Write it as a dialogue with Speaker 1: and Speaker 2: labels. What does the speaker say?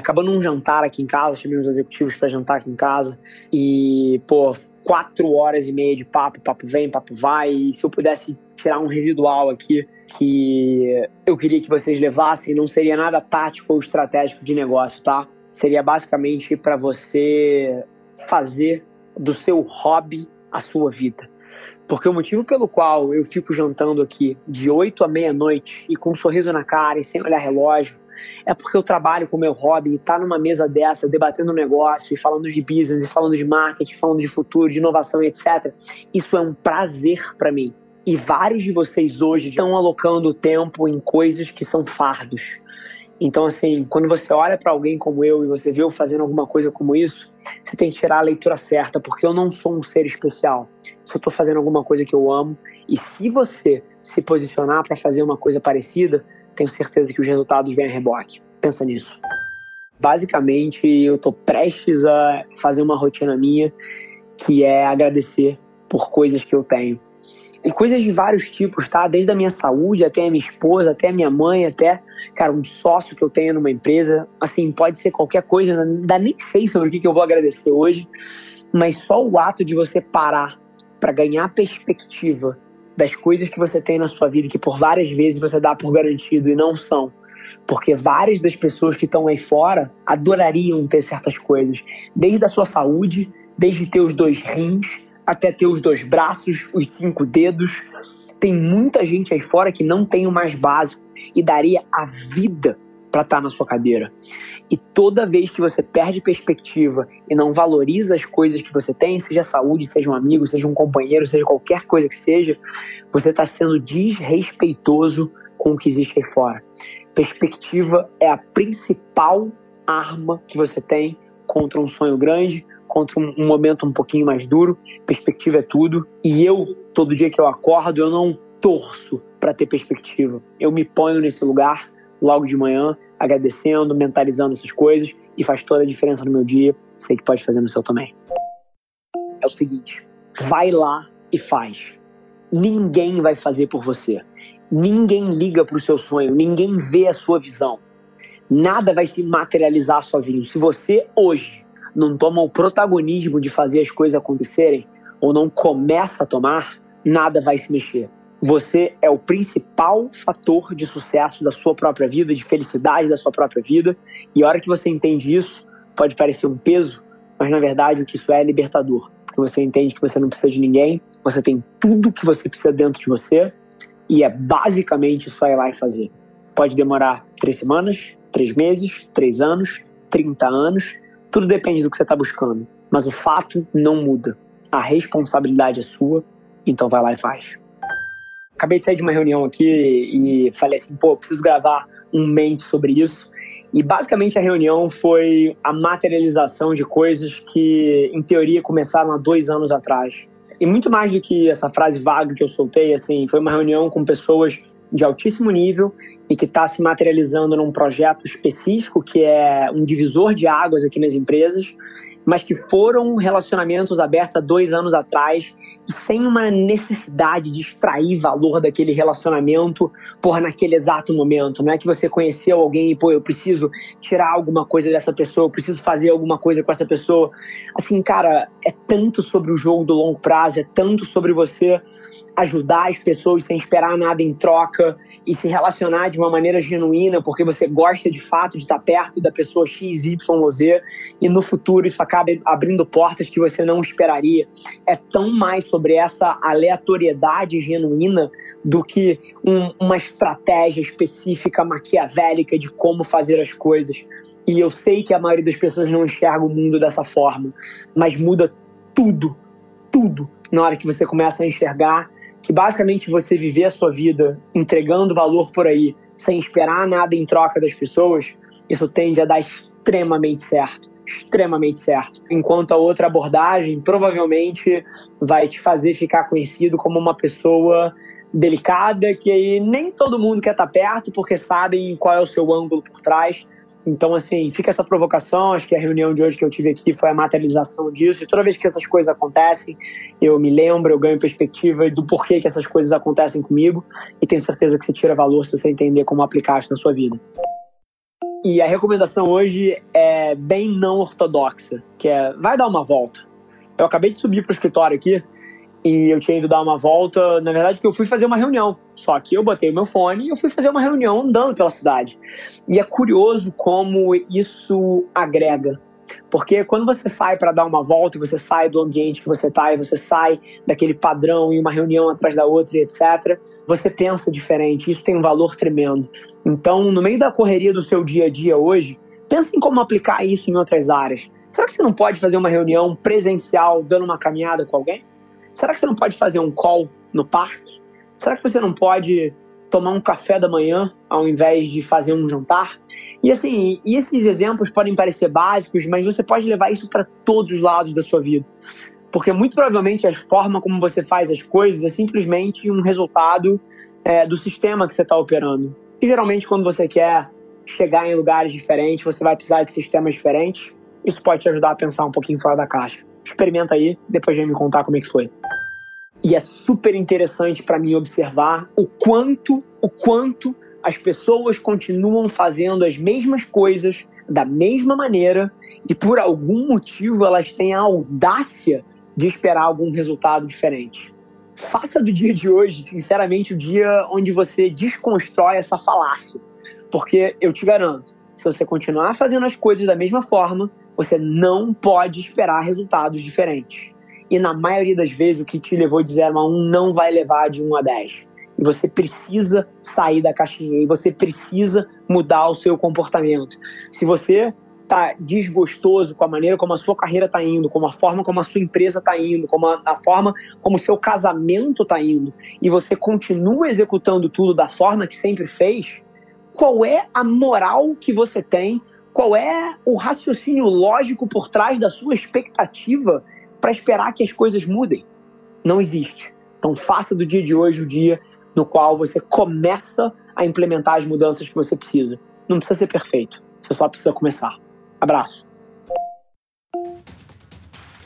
Speaker 1: Acaba num jantar aqui em casa, chamei os executivos para jantar aqui em casa e, pô, quatro horas e meia de papo, papo vem, papo vai. E se eu pudesse tirar um residual aqui que eu queria que vocês levassem, não seria nada tático ou estratégico de negócio, tá? Seria basicamente para você fazer do seu hobby a sua vida. Porque o motivo pelo qual eu fico jantando aqui de 8 à meia-noite e com um sorriso na cara e sem olhar relógio é porque eu trabalho com meu hobby e tá numa mesa dessa, debatendo um negócio e falando de business, e falando de marketing, falando de futuro, de inovação, etc. Isso é um prazer para mim. E vários de vocês hoje estão alocando tempo em coisas que são fardos. Então, assim, quando você olha para alguém como eu e você vê eu fazendo alguma coisa como isso, você tem que tirar a leitura certa, porque eu não sou um ser especial. Se eu estou fazendo alguma coisa que eu amo, e se você se posicionar para fazer uma coisa parecida, tenho certeza que os resultados vêm a reboque. Pensa nisso. Basicamente, eu estou prestes a fazer uma rotina minha que é agradecer por coisas que eu tenho. E coisas de vários tipos, tá? Desde a minha saúde até a minha esposa, até a minha mãe, até, cara, um sócio que eu tenho numa empresa. Assim, pode ser qualquer coisa, ainda nem sei sobre o que eu vou agradecer hoje, mas só o ato de você parar para ganhar perspectiva das coisas que você tem na sua vida que por várias vezes você dá por garantido e não são. Porque várias das pessoas que estão aí fora adorariam ter certas coisas, desde a sua saúde, desde ter os dois rins, até ter os dois braços, os cinco dedos. Tem muita gente aí fora que não tem o mais básico e daria a vida para estar tá na sua cadeira. E toda vez que você perde perspectiva e não valoriza as coisas que você tem, seja saúde, seja um amigo, seja um companheiro, seja qualquer coisa que seja, você está sendo desrespeitoso com o que existe aí fora. Perspectiva é a principal arma que você tem contra um sonho grande, contra um momento um pouquinho mais duro. Perspectiva é tudo. E eu, todo dia que eu acordo, eu não torço para ter perspectiva. Eu me ponho nesse lugar logo de manhã, agradecendo, mentalizando essas coisas e faz toda a diferença no meu dia. Sei que pode fazer no seu também. É o seguinte: vai lá e faz. Ninguém vai fazer por você. Ninguém liga para o seu sonho, ninguém vê a sua visão. Nada vai se materializar sozinho. Se você hoje não toma o protagonismo de fazer as coisas acontecerem, ou não começa a tomar, nada vai se mexer. Você é o principal fator de sucesso da sua própria vida, de felicidade da sua própria vida. E a hora que você entende isso, pode parecer um peso, mas na verdade o que isso é é libertador. Porque você entende que você não precisa de ninguém, você tem tudo que você precisa dentro de você e é basicamente só ir lá e fazer. Pode demorar três semanas, três meses, três anos, 30 anos, tudo depende do que você está buscando. Mas o fato não muda. A responsabilidade é sua, então vai lá e faz acabei de sair de uma reunião aqui e falei assim, pô, preciso gravar um mente sobre isso. E basicamente a reunião foi a materialização de coisas que, em teoria, começaram há dois anos atrás. E muito mais do que essa frase vaga que eu soltei, assim, foi uma reunião com pessoas de altíssimo nível e que está se materializando num projeto específico que é um divisor de águas aqui nas empresas mas que foram relacionamentos abertos há dois anos atrás e sem uma necessidade de extrair valor daquele relacionamento por naquele exato momento. Não é que você conheceu alguém e, pô, eu preciso tirar alguma coisa dessa pessoa, eu preciso fazer alguma coisa com essa pessoa. Assim, cara, é tanto sobre o jogo do longo prazo, é tanto sobre você ajudar as pessoas sem esperar nada em troca e se relacionar de uma maneira genuína, porque você gosta de fato de estar perto da pessoa X, Y ou Z, e no futuro isso acaba abrindo portas que você não esperaria. É tão mais sobre essa aleatoriedade genuína do que um, uma estratégia específica maquiavélica de como fazer as coisas. E eu sei que a maioria das pessoas não enxerga o mundo dessa forma, mas muda tudo, tudo na hora que você começa a enxergar que basicamente você viver a sua vida entregando valor por aí, sem esperar nada em troca das pessoas, isso tende a dar extremamente certo. Extremamente certo. Enquanto a outra abordagem provavelmente vai te fazer ficar conhecido como uma pessoa delicada que aí nem todo mundo quer estar perto porque sabem qual é o seu ângulo por trás então, assim, fica essa provocação. Acho que a reunião de hoje que eu tive aqui foi a materialização disso. E toda vez que essas coisas acontecem, eu me lembro, eu ganho perspectiva do porquê que essas coisas acontecem comigo. E tenho certeza que você tira valor se você entender como aplicar isso na sua vida. E a recomendação hoje é bem não ortodoxa, que é vai dar uma volta. Eu acabei de subir para o escritório aqui e eu tinha ido dar uma volta. Na verdade, que eu fui fazer uma reunião. Só que eu botei o meu fone e eu fui fazer uma reunião andando pela cidade. E é curioso como isso agrega. Porque quando você sai para dar uma volta e você sai do ambiente que você está e você sai daquele padrão e uma reunião atrás da outra e etc., você pensa diferente. Isso tem um valor tremendo. Então, no meio da correria do seu dia a dia hoje, pense em como aplicar isso em outras áreas. Será que você não pode fazer uma reunião presencial dando uma caminhada com alguém? Será que você não pode fazer um call no parque? Será que você não pode tomar um café da manhã ao invés de fazer um jantar? E assim, e esses exemplos podem parecer básicos, mas você pode levar isso para todos os lados da sua vida. Porque muito provavelmente a forma como você faz as coisas é simplesmente um resultado é, do sistema que você está operando. E geralmente, quando você quer chegar em lugares diferentes, você vai precisar de sistemas diferentes. Isso pode te ajudar a pensar um pouquinho fora da caixa. Experimenta aí, depois vem me contar como é que foi. E é super interessante para mim observar o quanto, o quanto as pessoas continuam fazendo as mesmas coisas da mesma maneira e por algum motivo elas têm a audácia de esperar algum resultado diferente. Faça do dia de hoje, sinceramente, o dia onde você desconstrói essa falácia. Porque eu te garanto, se você continuar fazendo as coisas da mesma forma, você não pode esperar resultados diferentes. E na maioria das vezes, o que te levou de 0 a 1 um não vai levar de 1 um a 10. E você precisa sair da caixinha. E você precisa mudar o seu comportamento. Se você está desgostoso com a maneira como a sua carreira está indo, como a forma como a sua empresa está indo, como a, a, forma como o seu casamento está indo, e você continua executando tudo da forma que sempre fez, qual é a moral que você tem? Qual é o raciocínio lógico por trás da sua expectativa para esperar que as coisas mudem. Não existe. Então faça do dia de hoje o dia no qual você começa a implementar as mudanças que você precisa. Não precisa ser perfeito, você só precisa começar. Abraço.